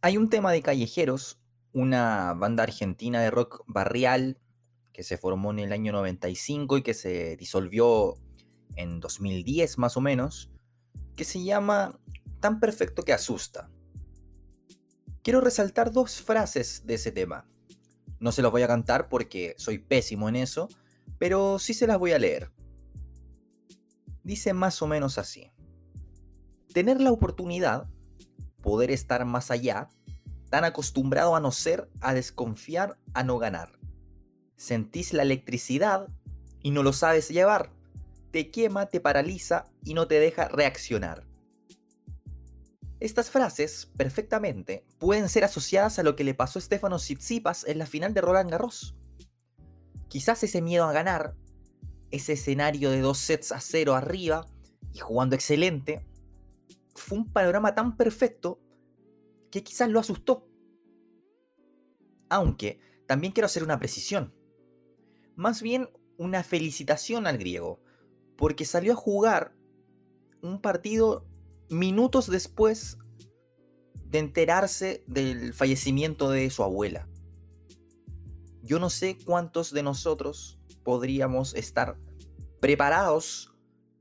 Hay un tema de Callejeros, una banda argentina de rock barrial que se formó en el año 95 y que se disolvió en 2010 más o menos, que se llama Tan perfecto que asusta. Quiero resaltar dos frases de ese tema. No se los voy a cantar porque soy pésimo en eso, pero sí se las voy a leer. Dice más o menos así. Tener la oportunidad, poder estar más allá, tan acostumbrado a no ser, a desconfiar, a no ganar. Sentís la electricidad y no lo sabes llevar. Te quema, te paraliza y no te deja reaccionar. Estas frases, perfectamente, pueden ser asociadas a lo que le pasó a Stefano Tsitsipas en la final de Roland Garros. Quizás ese miedo a ganar, ese escenario de dos sets a cero arriba y jugando excelente, fue un panorama tan perfecto que quizás lo asustó. Aunque también quiero hacer una precisión. Más bien una felicitación al griego, porque salió a jugar un partido minutos después de enterarse del fallecimiento de su abuela. Yo no sé cuántos de nosotros podríamos estar preparados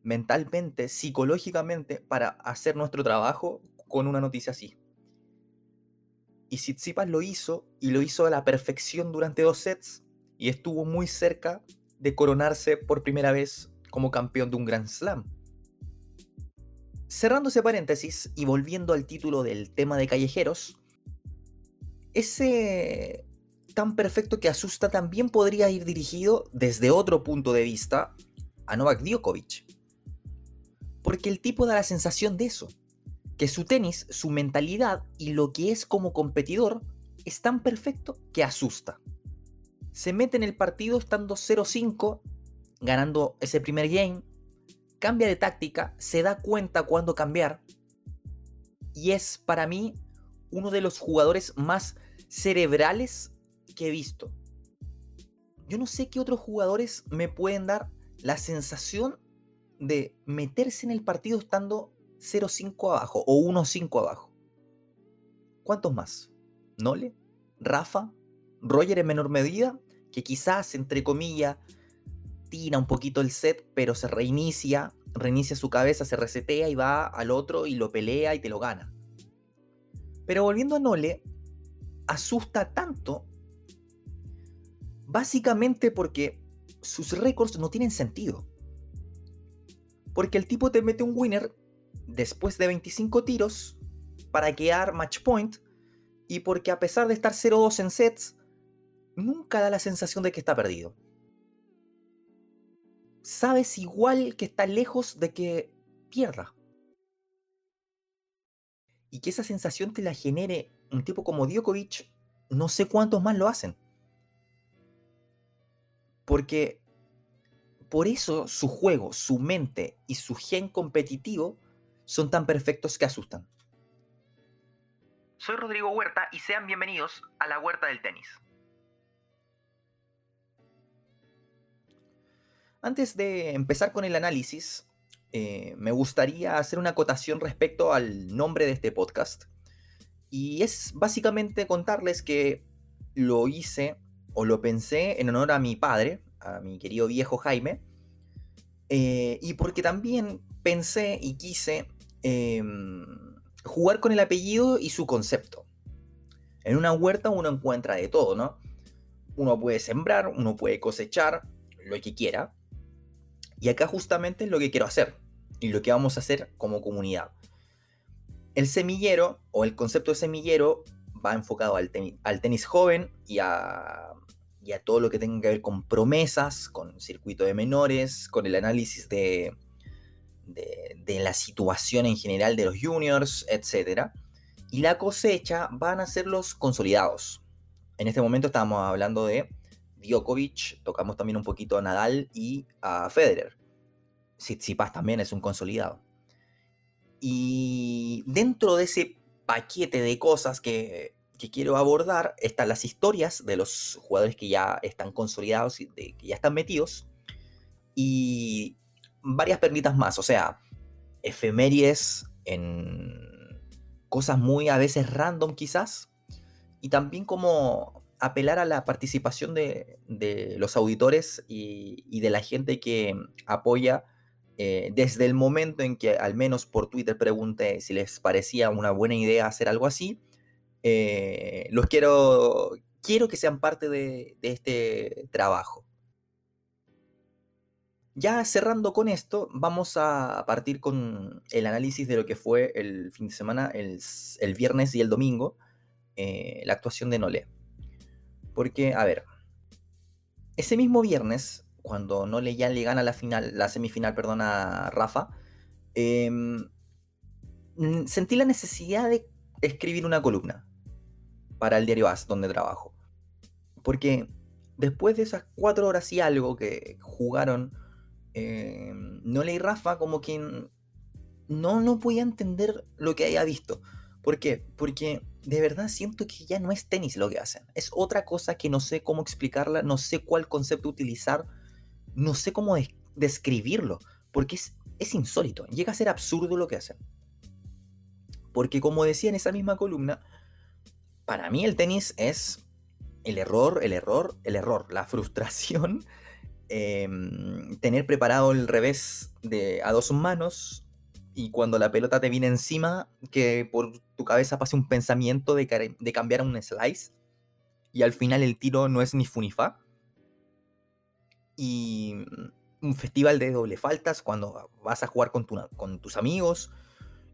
mentalmente, psicológicamente, para hacer nuestro trabajo con una noticia así. Y Tsitsipas lo hizo, y lo hizo a la perfección durante dos sets, y estuvo muy cerca de coronarse por primera vez como campeón de un Grand Slam. Cerrando ese paréntesis y volviendo al título del tema de callejeros, ese tan perfecto que asusta también podría ir dirigido desde otro punto de vista a Novak Djokovic. Porque el tipo da la sensación de eso, que su tenis, su mentalidad y lo que es como competidor es tan perfecto que asusta. Se mete en el partido estando 0-5, ganando ese primer game, cambia de táctica, se da cuenta cuándo cambiar y es para mí uno de los jugadores más cerebrales que he visto. Yo no sé qué otros jugadores me pueden dar la sensación de meterse en el partido estando 0-5 abajo o 1-5 abajo. ¿Cuántos más? ¿Nole? ¿Rafa? ¿Roger en menor medida? Que quizás, entre comillas, tira un poquito el set, pero se reinicia, reinicia su cabeza, se resetea y va al otro y lo pelea y te lo gana. Pero volviendo a Nole, asusta tanto, básicamente porque sus récords no tienen sentido. Porque el tipo te mete un winner después de 25 tiros para quedar match point y porque a pesar de estar 0-2 en sets, nunca da la sensación de que está perdido sabes igual que está lejos de que pierda. Y que esa sensación te la genere un tipo como Djokovic, no sé cuántos más lo hacen. Porque por eso su juego, su mente y su gen competitivo son tan perfectos que asustan. Soy Rodrigo Huerta y sean bienvenidos a la Huerta del Tenis. Antes de empezar con el análisis, eh, me gustaría hacer una acotación respecto al nombre de este podcast. Y es básicamente contarles que lo hice o lo pensé en honor a mi padre, a mi querido viejo Jaime, eh, y porque también pensé y quise em, jugar con el apellido y su concepto. En una huerta uno encuentra de todo, ¿no? Uno puede sembrar, uno puede cosechar, lo que quiera, y acá justamente es lo que quiero hacer y lo que vamos a hacer como comunidad. El semillero o el concepto de semillero va enfocado al, tenis, joven y a, todo lo que tenga que ver con promesas, con circuito de menores, con el análisis de, de, la situación en general de los juniors, etc. Y la cosecha van a ser los consolidados. En este momento estamos hablando de Djokovic, tocamos también un poquito a Nadal y a Federer. Tsitsipas también es un consolidado. Y dentro de ese paquete de cosas que, quiero abordar están las historias de los jugadores que ya están consolidados y que ya están metidos. Y varias perlitas más, o sea, efemérides en, cosas muy a veces random quizás, y también como apelar a la participación de, los auditores y, de la gente que apoya eh, desde el momento en que al menos por Twitter pregunté si les parecía una buena idea hacer algo así. Eh, los quiero, quiero que sean parte de, este trabajo. Ya cerrando con esto, vamos a partir con el análisis de lo que fue el fin de semana, el, viernes y el domingo, eh, la actuación de Nole. Porque, a ver, ese mismo viernes, cuando Nole ya le gana la final, la semifinal, perdón, a Rafa, em, sentí la necesidad de escribir una columna para el diario As, donde trabajo. Porque después de esas cuatro horas y algo que jugaron em, Nole y Rafa, como que no, no podía entender lo que había visto. ¿Por qué? Porque de verdad siento que ya no es tenis lo que hacen. Es otra cosa que no sé cómo explicarla, no sé cuál concepto utilizar, no sé cómo describirlo, porque es, es insólito, llega a ser absurdo lo que hacen. Porque como decía en esa misma columna, para mí el tenis es el error, el error, el error, la frustración, em, tener preparado el revés de, a dos manos, y cuando la pelota te viene encima, que por tu cabeza pase un pensamiento de, cambiar a un slice y al final el tiro no es ni funifa. Y un festival de doble faltas cuando vas a jugar con tus amigos,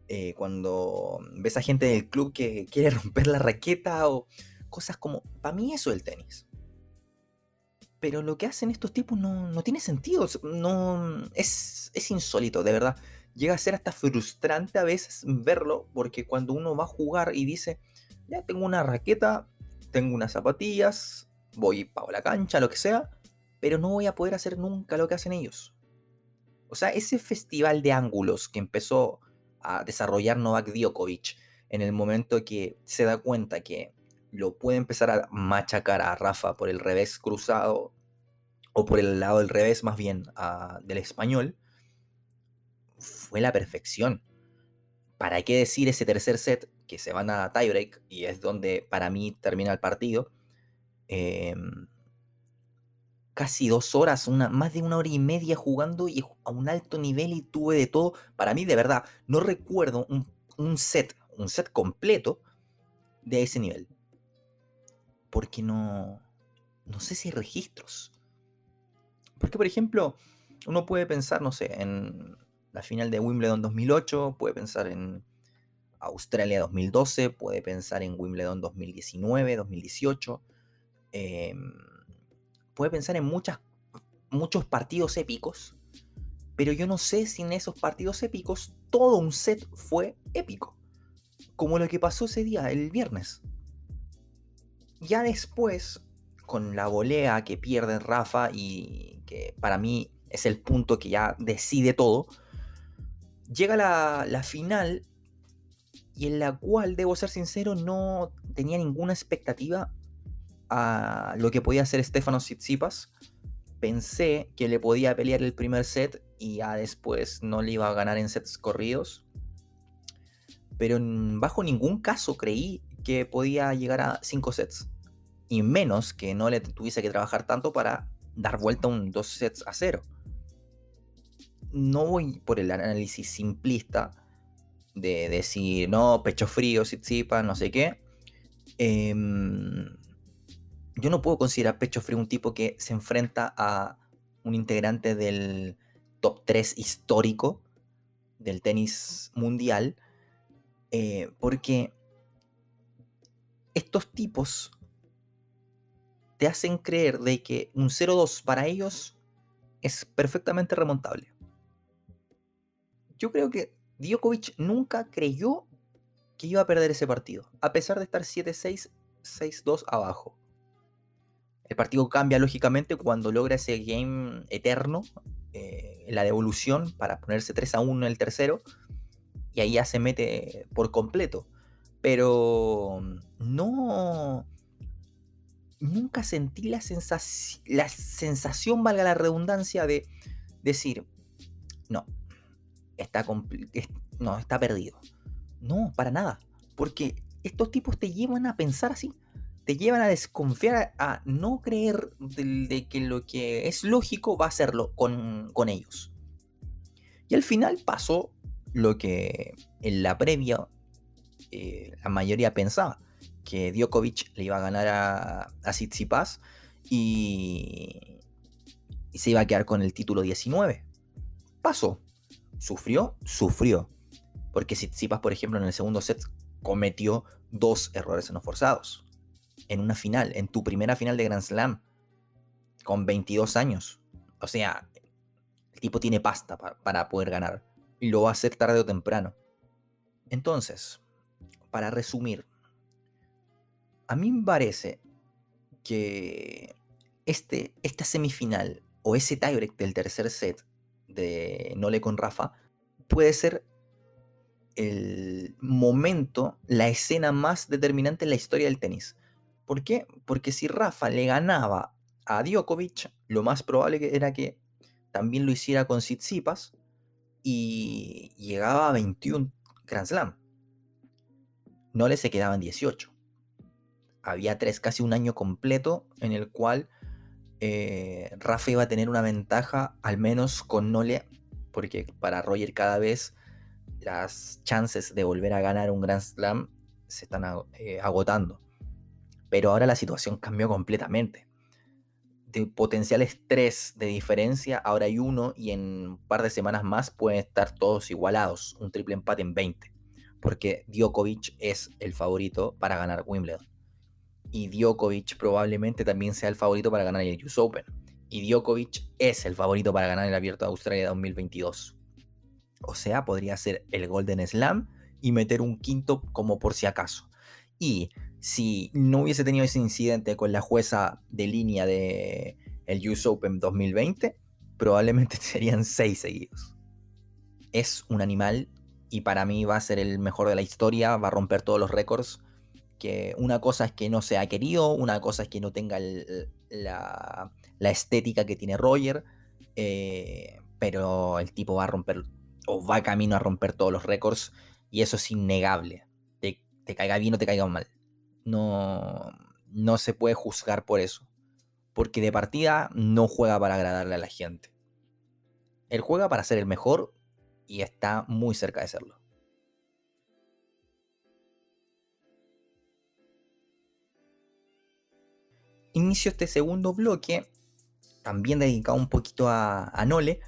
eh, cuando ves a gente del club que quiere romper la raqueta o cosas como... Para mí eso es el tenis. Pero lo que hacen estos tipos no, no tiene sentido. No, es, es insólito, de verdad llega a ser hasta frustrante a veces verlo, porque cuando uno va a jugar y dice, ya tengo una raqueta, tengo unas zapatillas, voy para la cancha, lo que sea, pero no voy a poder hacer nunca lo que hacen ellos. O sea, ese festival de ángulos que empezó a desarrollar Novak Djokovic en el momento que se da cuenta que lo puede empezar a machacar a Rafa por el revés cruzado, o por el lado del revés más bien del español, fue la perfección. ¿Para qué decir ese tercer set que se van a tiebreak y es donde para mí termina el partido? Em, casi dos horas, una, más de una hora y media jugando y a un alto nivel y tuve de todo. Para mí, de verdad, no recuerdo un, un set, un set completo de ese nivel. Porque no, no sé si hay registros. Porque, por ejemplo, uno puede pensar, no sé, en la final de Wimbledon 2008, puede pensar en Australia 2012, puede pensar en Wimbledon 2019, 2018, em, puede pensar en muchas, muchos partidos épicos, pero yo no sé si en esos partidos épicos todo un set fue épico, como lo que pasó ese día, el viernes. Ya después, con la volea que pierde Rafa y que para mí es el punto que ya decide todo, llega la, final y en la cual, debo ser sincero, no tenía ninguna expectativa a lo que podía hacer Stefano Tsitsipas. Pensé que le podía pelear el primer set y ya después no le iba a ganar en sets corridos. Pero bajo ningún caso creí que podía llegar a 5 sets. Y menos que no le tuviese que trabajar tanto para dar vuelta un 2 sets a 0 no voy por el análisis simplista de decir, no, pecho frío, Tsitsipas, no sé qué. Em, yo no puedo considerar pecho frío un tipo que se enfrenta a un integrante del top 3 histórico del tenis mundial, eh, porque estos tipos te hacen creer de que un 0-2 para ellos es perfectamente remontable yo creo que Djokovic nunca creyó que iba a perder ese partido, a pesar de estar 7-6, 6-2 abajo. El partido cambia lógicamente cuando logra ese game eterno, eh, la devolución, para ponerse 3 1 en el tercero, y ahí ya se mete por completo. Pero no. Nunca sentí la, la sensación, valga la redundancia, de decir, no, está, no, está perdido. No, para nada. Porque estos tipos te llevan a pensar así. Te llevan a desconfiar, a no creer de, que lo que es lógico va a hacerlo con, con ellos. Y al final pasó lo que en la previa eh, la mayoría pensaba, que Djokovic le iba a ganar a, a Tsitsipas y, y se iba a quedar con el título 19. Pasó. ¿Sufrió? Sufrió. Porque Tsitsipas, por ejemplo, en el segundo set cometió dos errores no forzados. En una final, en tu primera final de Grand Slam, con 22 años. O sea, el tipo tiene pasta para poder ganar. Y lo va a hacer tarde o temprano. Entonces, para resumir, a mí me parece que este, esta semifinal o ese tiebreak del tercer set de Nole con Rafa puede ser el momento, la escena más determinante en la historia del tenis. ¿Por qué? Porque si Rafa le ganaba a Djokovic, lo más probable era que también lo hiciera con Tsitsipas y llegaba a 21 Grand Slam. No le se quedaban 18. Había tres, casi un año completo en el cual eh, Rafa iba a tener una ventaja, al menos con Nole, porque para Roger cada vez las chances de volver a ganar un Grand Slam se están eh, agotando. Pero ahora la situación cambió completamente. De potenciales tres de diferencia, ahora hay uno y en un par de semanas más pueden estar todos igualados, un triple empate en 20, porque Djokovic es el favorito para ganar Wimbledon. Y Djokovic probablemente también sea el favorito para ganar el US Open. Y Djokovic es el favorito para ganar el Abierto de Australia 2022. O sea, podría ser el Golden Slam y meter un quinto como por si acaso. Y si no hubiese tenido ese incidente con la jueza de línea de el US Open 2020, probablemente serían seis seguidos. Es un animal y para mí va a ser el mejor de la historia, va a romper todos los récords. Que una cosa es que no se ha querido, una cosa es que no tenga la, estética que tiene Roger, eh, pero el tipo va a romper o va camino a romper todos los récords y eso es innegable. Te, caiga bien o te caiga mal. No, no se puede juzgar por eso. Porque de partida no juega para agradarle a la gente. Él juega para ser el mejor y está muy cerca de serlo. Inicio este segundo bloque, también dedicado un poquito a, Nole,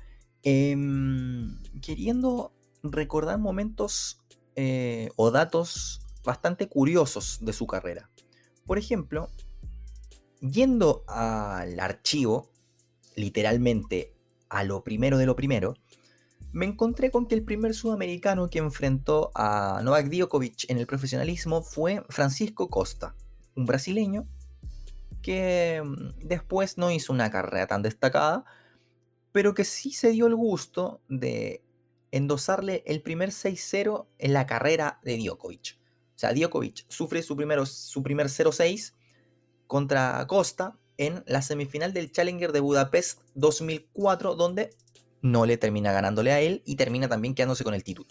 Em, queriendo recordar momentos eh, o datos bastante curiosos de su carrera. Por ejemplo, yendo al archivo, literalmente a lo primero de lo primero, me encontré con que el primer sudamericano que enfrentó a Novak Djokovic en el profesionalismo fue Francisco Costa, un brasileño que mm, después no hizo una carrera tan destacada, pero que sí se dio el gusto de endosarle el primer 6-0 en la carrera de Djokovic. O sea, Djokovic sufre su, primero, su primer 0-6 contra Costa en la semifinal del Challenger de Budapest 2004, donde no le termina ganándole a él y termina también quedándose con el título.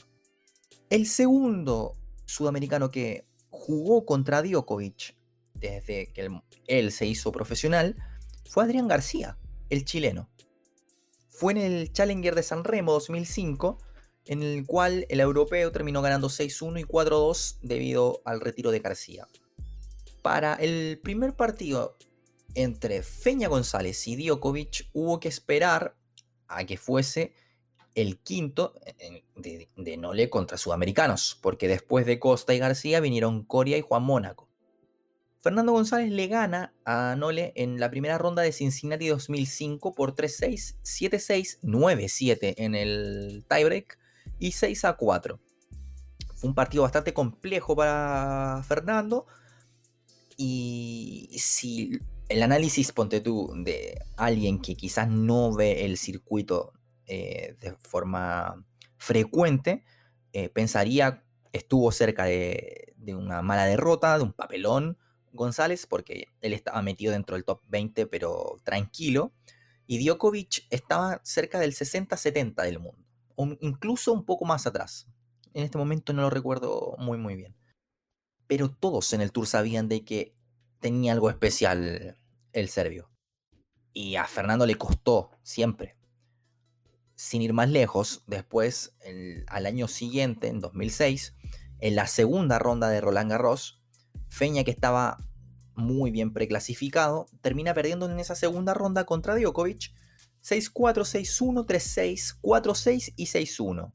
El segundo sudamericano que jugó contra Djokovic desde que él se hizo profesional fue Adrián García, el chileno fue en el Challenger de San Remo 2005, en el cual el europeo terminó ganando 6-1 y 4-2 debido al retiro de García. Para el primer partido entre Feña González y Djokovic hubo que esperar a que fuese el quinto de, de Nole contra Sudamericanos, porque después de Costa y García vinieron Coria y Juan Mónaco. Fernando González le gana a Nole en la primera ronda de Cincinnati 2005 por 3-6, 7-6, 9-7 en el tiebreak y 6-4. Fue un partido bastante complejo para Fernando. Y si el análisis, ponte tú, de alguien que quizás no ve el circuito eh, de forma frecuente, eh, pensaría estuvo cerca de, una mala derrota, de un papelón, González, porque él estaba metido dentro del top 20, pero tranquilo. Y Djokovic estaba cerca del 60-70 del mundo, incluso un poco más atrás. En este momento no lo recuerdo muy muy bien. pero todos en el tour sabían de que tenía algo especial el serbio. Y a Fernando le costó siempre. Sin ir más lejos, después, al año siguiente, en 2006, en la segunda ronda de Roland Garros, Feña, que estaba muy bien preclasificado, termina perdiendo en esa segunda ronda contra Djokovic 6-4, 6-1, 3-6, 4-6 y 6-1.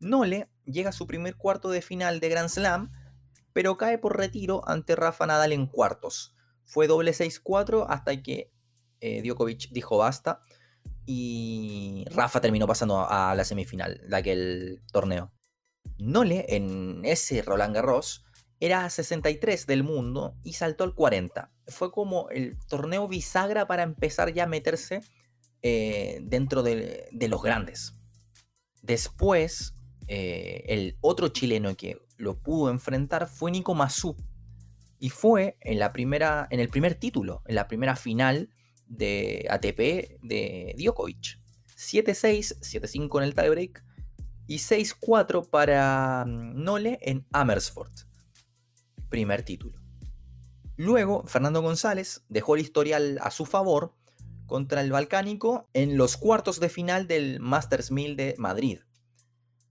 Nole llega a su primer cuarto de final de Grand Slam, pero cae por retiro ante Rafa Nadal en cuartos. Fue doble 6-4 hasta que eh, Djokovic dijo basta y Rafa terminó pasando a la semifinal de aquel torneo. Nole en ese Roland Garros era 63 del mundo y saltó al 40. Fue como el torneo bisagra para empezar ya a meterse eh, dentro de, los grandes. Después, eh, el otro chileno que lo pudo enfrentar fue Nico Mazú. Y fue en, la primera, en el primer título, en la primera final de ATP de Djokovic. 7-6, 7-5 en el tiebreak y 6-4 para mm, Nole en Amersfoort primer título. Luego, Fernando González dejó el historial a su favor contra el Balcánico en los cuartos de final del Masters 1000 de Madrid.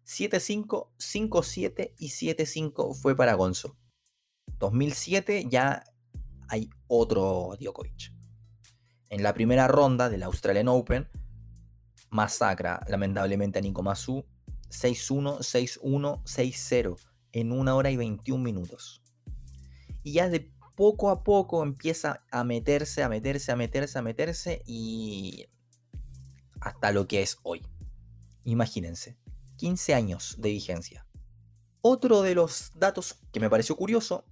7-5, 5-7 y 7-5 fue para Gonzo. 2007 ya hay otro Djokovic. En la primera ronda del Australian Open, masacra lamentablemente a Nico Masu 6-1, 6-1, 6-0 en una hora y 21 minutos y ya de poco a poco empieza a meterse, a meterse, a meterse, a meterse y hasta lo que es hoy. Imagínense, 15 años de vigencia. Otro de los datos que me pareció curioso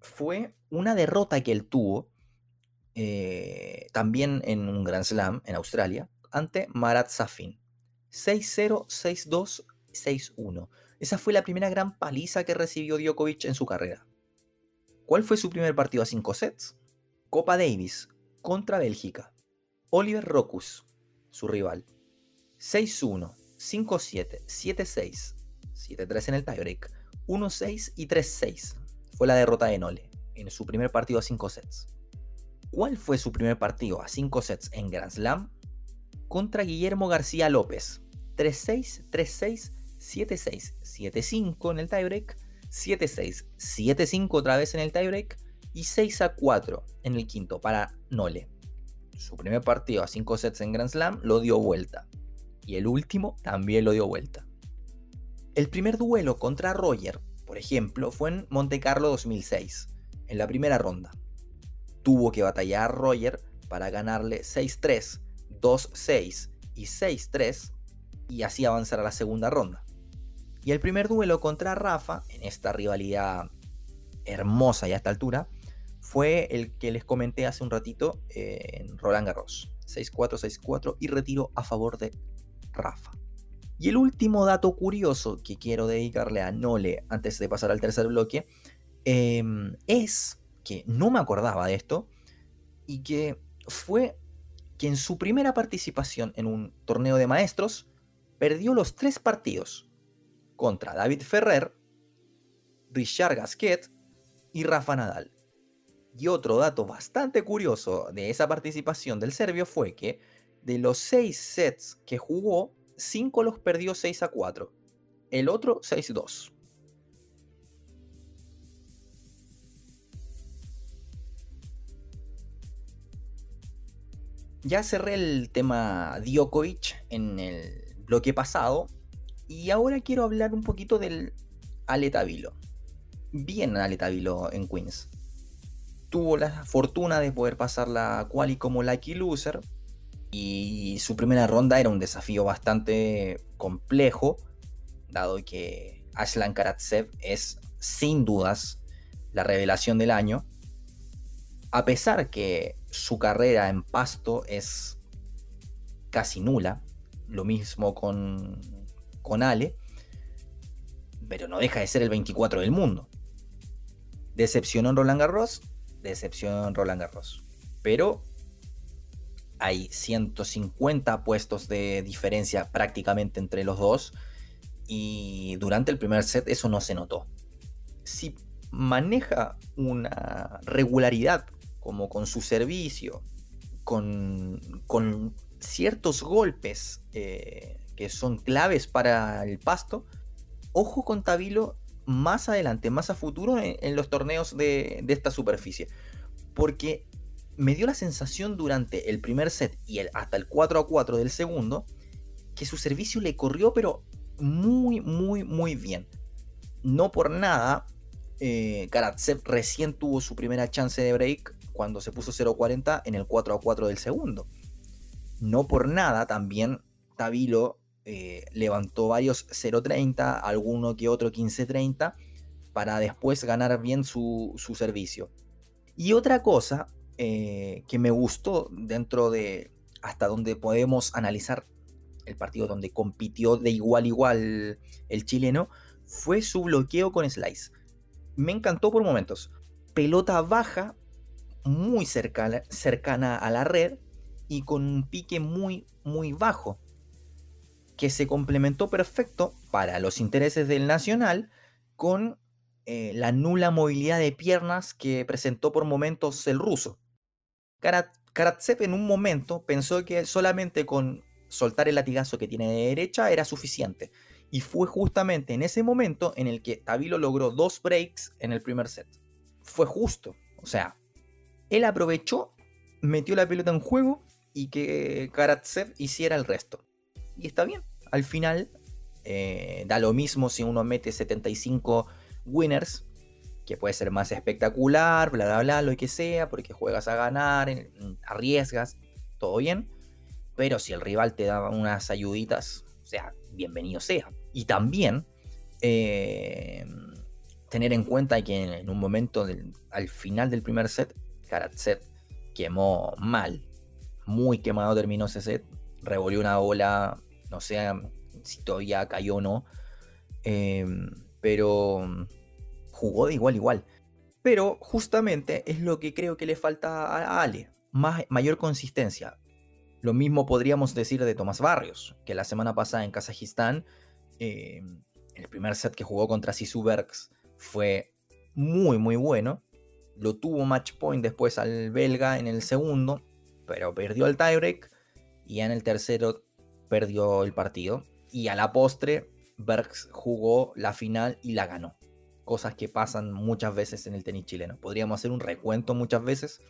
fue una derrota que él tuvo eh, también en un Grand Slam en Australia ante Marat Safin. 6-0, 6-2, 6-1. Esa fue la primera gran paliza que recibió Djokovic en su carrera. ¿Cuál fue su primer partido a 5 sets? Copa Davis contra Bélgica. Oliver Rocus, su rival. 6-1, 5-7, 7-6, 7-3 en el tiebreak, 1-6 y 3-6. Fue la derrota de Nole en su primer partido a 5 sets. ¿Cuál fue su primer partido a 5 sets en Grand Slam? Contra Guillermo García López. 3-6, 3-6, 7-6, 7-5 en el tiebreak, 7-6, 7-5 otra vez en el tiebreak y 6-4 en el quinto para Nole. Su primer partido a 5 sets en Grand Slam lo dio vuelta y el último también lo dio vuelta. El primer duelo contra Roger, por ejemplo, fue en Monte Carlo 2006, en la primera ronda. Tuvo que batallar Roger para ganarle 6-3, 2-6 y 6-3 y así avanzar a la segunda ronda. Y el primer duelo contra Rafa, en esta rivalidad hermosa y a esta altura, fue el que les comenté hace un ratito eh, en Roland Garros. 6-4, 6-4 y retiro a favor de Rafa. Y el último dato curioso que quiero dedicarle a Nole antes de pasar al tercer bloque em, es que no me acordaba de esto y que fue que en su primera participación en un torneo de maestros perdió los tres partidos contra David Ferrer, Richard Gasquet y Rafa Nadal. Y otro dato bastante curioso de esa participación del serbio fue que de los 6 sets que jugó, 5 los perdió 6 a 4, el otro 6 a 2. Ya cerré el tema Djokovic en el bloque pasado y ahora quiero hablar un poquito del Aletavilo. Bien Aletavilo en Queens. Tuvo la fortuna de poder pasar la quali como lucky loser. Y su primera ronda era un desafío bastante complejo, dado que Aslan Karatsev es sin dudas la revelación del año. A pesar que su carrera en pasto es casi nula, lo mismo con con Ale, pero no deja de ser el 24 del mundo. Decepcionó Roland Garros, decepcionó Roland Garros. Pero hay 150 puestos de diferencia prácticamente entre los dos y durante el primer set eso no se notó. Si maneja una regularidad como con su servicio, con, con ciertos golpes eh, que son claves para el pasto, ojo con Tabilo más adelante, más a futuro en, los torneos de, esta superficie. Porque me dio la sensación durante el primer set y el, hasta el 4 a 4 del segundo que su servicio le corrió pero muy, muy, muy bien. No por nada, eh, Karatsev recién tuvo su primera chance de break cuando se puso 0-40 en el 4 a 4 del segundo. No por nada también Tabilo eh, levantó varios 0.30, alguno que otro 15.30, para después ganar bien su, servicio. Y otra cosa eh, que me gustó dentro de hasta donde podemos analizar el partido donde compitió de igual a igual el chileno, fue su bloqueo con Slice. Me encantó por momentos. Pelota baja, muy cercana, cercana a la red y con un pique muy, muy bajo que se complementó perfecto para los intereses del Nacional con eh, la nula movilidad de piernas que presentó por momentos el ruso. Karatsev en un momento pensó que solamente con soltar el latigazo que tiene de derecha era suficiente. Y fue justamente en ese momento en el que Tabilo logró dos breaks en el primer set. Fue justo. O sea, él aprovechó, metió la pelota en juego y que Karatsev hiciera el resto y está bien. Al final, eh, da lo mismo si uno mete 75 winners, que puede ser más espectacular, bla, bla, bla, lo que sea, porque juegas a ganar, arriesgas, todo bien. Pero si el rival te da unas ayuditas, o sea, bienvenido sea. Y también eh, tener en cuenta que en, un momento al final del primer set, Karatsev quemó mal, muy quemado terminó ese set, revolvió una bola no sé si todavía cayó o no. Em, pero jugó de igual igual. Pero justamente es lo que creo que le falta a Ale. Más, mayor consistencia. Lo mismo podríamos decir de Tomás Barrios, que la semana pasada en Kazajistán, em, el primer set que jugó contra Sisu Bergs fue muy muy bueno. Lo tuvo match point después al belga en el segundo, pero perdió el tiebreak. Y en el tercero perdió el partido. Y a la postre, Bergs jugó la final y la ganó. Cosas que pasan muchas veces en el tenis chileno. Podríamos hacer un recuento muchas veces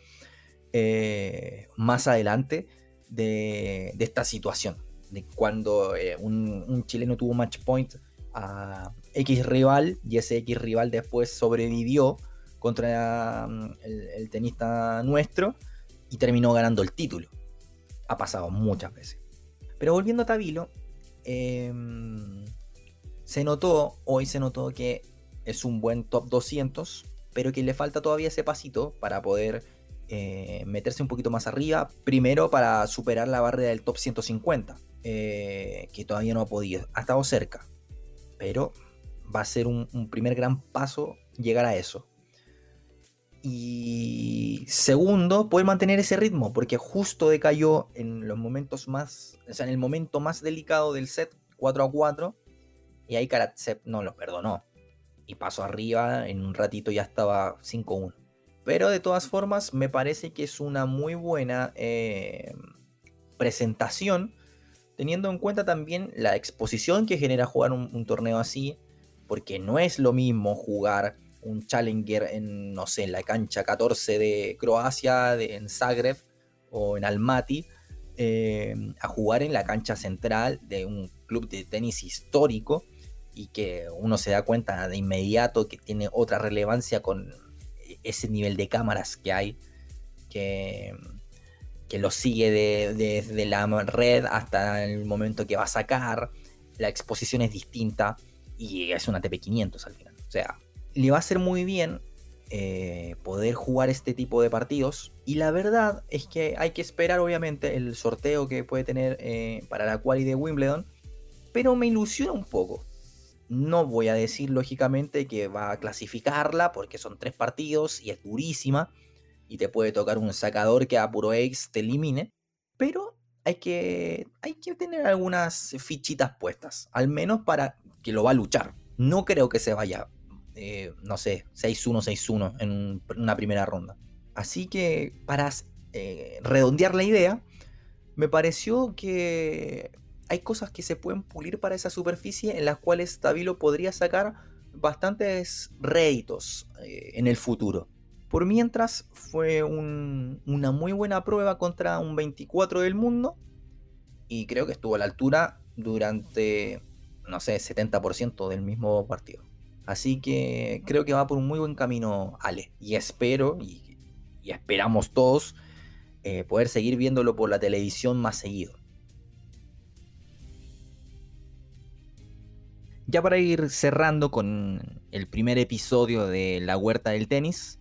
eh, más adelante de, esta situación. De cuando eh, un, chileno tuvo match point a X rival y ese X rival después sobrevivió contra mm, el tenista nuestro y terminó ganando el título. Ha pasado muchas veces. Pero volviendo a Tabilo, em, se notó, hoy se notó que es un buen top 200, pero que le falta todavía ese pasito para poder eh, meterse un poquito más arriba. Primero para superar la barrera del top 150, eh, que todavía no ha podido. Ha estado cerca, pero va a ser un primer gran paso llegar a eso. Y segundo, poder mantener ese ritmo, porque justo decayó en los momentos más, o sea, en el momento más delicado del set, 4 a 4, y ahí Karatsev no lo perdonó. Y pasó arriba, en un ratito ya estaba 5-1. Pero de todas formas, me parece que es una muy buena eh, presentación, teniendo en cuenta también la exposición que genera jugar un torneo así, porque no es lo mismo jugar un Challenger en, no sé, en la cancha 14 de Croacia, en Zagreb o en Almaty, eh, a jugar en la cancha central de un club de tenis histórico y que uno se da cuenta de inmediato que tiene otra relevancia con ese nivel de cámaras que hay, que, que lo sigue desde de, la red hasta el momento que va a sacar, la exposición es distinta y es una TP500 al final. O sea, le va a hacer muy bien eh, poder jugar este tipo de partidos. Y la verdad es que hay que esperar, obviamente, el sorteo que puede tener eh, para la quali de Wimbledon. Pero me ilusiona un poco. No voy a decir, lógicamente, que va a clasificarla, porque son tres partidos y es durísima. Y te puede tocar un sacador que a puro ex te elimine. Pero hay que, hay que tener algunas fichitas puestas. Al menos para que lo va a luchar. No creo que se vaya eh, no sé, 6-1, 6-1 en una primera ronda. Así que para eh, redondear la idea, me pareció que hay cosas que se pueden pulir para esa superficie en las cuales Tabilo podría sacar bastantes réditos eh, en el futuro. Por mientras fue una muy buena prueba contra un 24 del mundo y creo que estuvo a la altura durante, no sé, 70% del mismo partido. Así que creo que va por un muy buen camino Ale y espero y, esperamos todos eh, poder seguir viéndolo por la televisión más seguido. Ya para ir cerrando con el primer episodio de La Huerta del Tenis,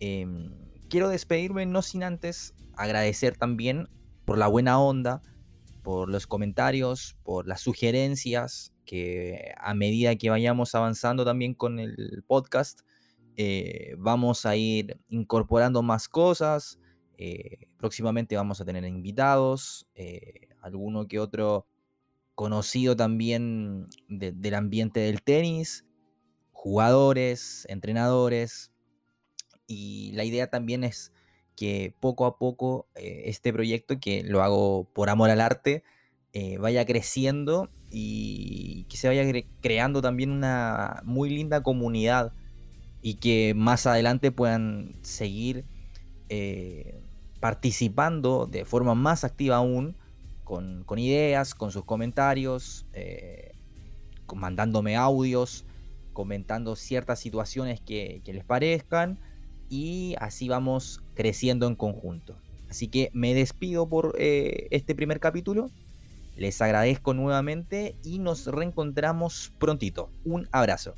em, quiero despedirme no sin antes agradecer también por la buena onda, por los comentarios, por las sugerencias, que a medida que vayamos avanzando también con el podcast, eh, vamos a ir incorporando más cosas. Eh, próximamente vamos a tener invitados, eh, alguno que otro conocido también del ambiente del tenis, jugadores, entrenadores. Y la idea también es que poco a poco este proyecto, que lo hago por amor al arte, eh, vaya creciendo y que se vaya creando también una muy linda comunidad y que más adelante puedan seguir eh, participando de forma más activa aún con, ideas, con sus comentarios, eh, mandándome audios, comentando ciertas situaciones que, les parezcan y así vamos creciendo en conjunto. Así que me despido por este primer capítulo. Les agradezco nuevamente y nos reencontramos prontito. Un abrazo.